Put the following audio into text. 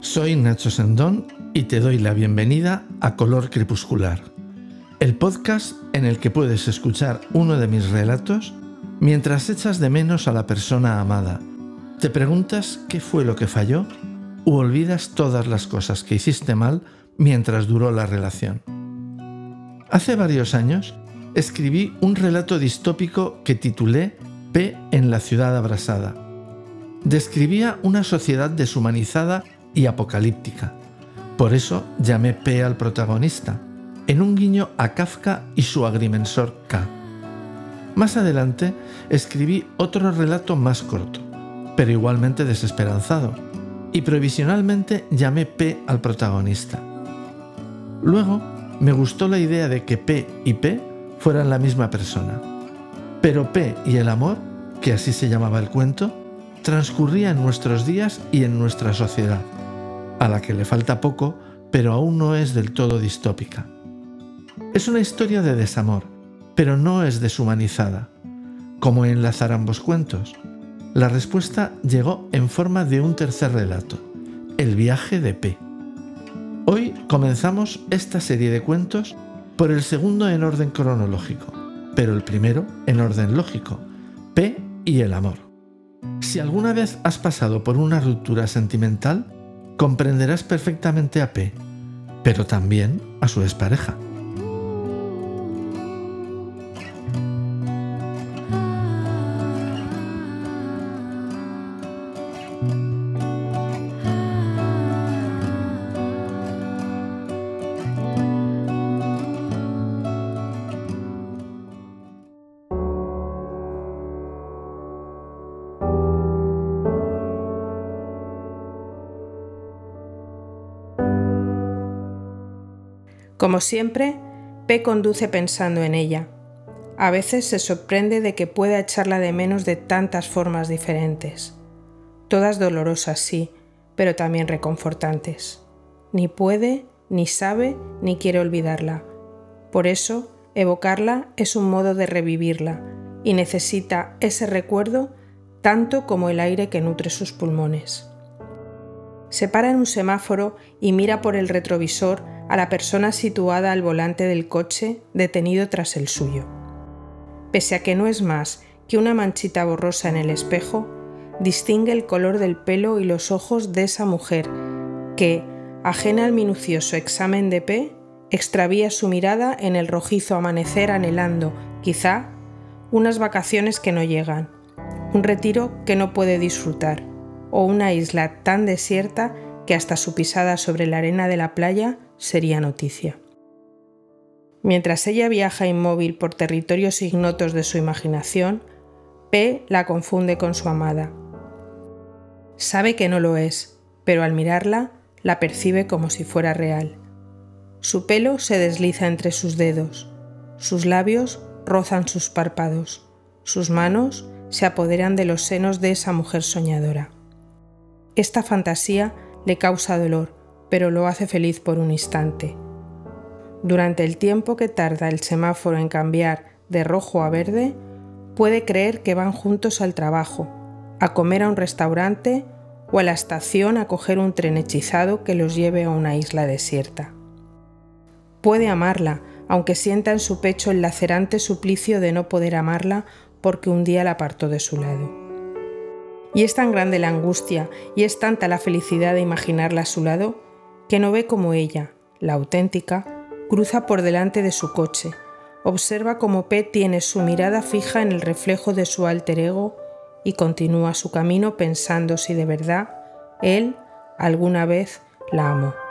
Soy Nacho Sendón y te doy la bienvenida a Color Crepuscular, el podcast en el que puedes escuchar uno de mis relatos mientras echas de menos a la persona amada, te preguntas qué fue lo que falló u olvidas todas las cosas que hiciste mal mientras duró la relación. Hace varios años escribí un relato distópico que titulé P en la ciudad abrasada. Describía una sociedad deshumanizada y apocalíptica. Por eso llamé P al protagonista, en un guiño a Kafka y su agrimensor K. Más adelante escribí otro relato más corto, pero igualmente desesperanzado, y provisionalmente llamé P al protagonista. Luego me gustó la idea de que P y P fueran la misma persona, pero P y el amor, que así se llamaba el cuento, transcurría en nuestros días y en nuestra sociedad a la que le falta poco, pero aún no es del todo distópica. Es una historia de desamor, pero no es deshumanizada. ¿Cómo enlazar ambos cuentos? La respuesta llegó en forma de un tercer relato, El viaje de P. Hoy comenzamos esta serie de cuentos por el segundo en orden cronológico, pero el primero en orden lógico, P y el amor. Si alguna vez has pasado por una ruptura sentimental, comprenderás perfectamente a P, pero también a su expareja. Como siempre, P conduce pensando en ella. A veces se sorprende de que pueda echarla de menos de tantas formas diferentes. Todas dolorosas, sí, pero también reconfortantes. Ni puede, ni sabe, ni quiere olvidarla. Por eso, evocarla es un modo de revivirla y necesita ese recuerdo tanto como el aire que nutre sus pulmones. Se para en un semáforo y mira por el retrovisor a la persona situada al volante del coche detenido tras el suyo. Pese a que no es más que una manchita borrosa en el espejo, distingue el color del pelo y los ojos de esa mujer que, ajena al minucioso examen de P, extravía su mirada en el rojizo amanecer anhelando, quizá, unas vacaciones que no llegan, un retiro que no puede disfrutar, o una isla tan desierta que hasta su pisada sobre la arena de la playa sería noticia. Mientras ella viaja inmóvil por territorios ignotos de su imaginación, P la confunde con su amada. Sabe que no lo es, pero al mirarla la percibe como si fuera real. Su pelo se desliza entre sus dedos, sus labios rozan sus párpados, sus manos se apoderan de los senos de esa mujer soñadora. Esta fantasía le causa dolor, pero lo hace feliz por un instante. Durante el tiempo que tarda el semáforo en cambiar de rojo a verde, puede creer que van juntos al trabajo, a comer a un restaurante o a la estación a coger un tren hechizado que los lleve a una isla desierta. Puede amarla, aunque sienta en su pecho el lacerante suplicio de no poder amarla porque un día la apartó de su lado. Y es tan grande la angustia y es tanta la felicidad de imaginarla a su lado que no ve como ella, la auténtica, cruza por delante de su coche, observa cómo P tiene su mirada fija en el reflejo de su alter ego y continúa su camino pensando si de verdad él alguna vez la amó.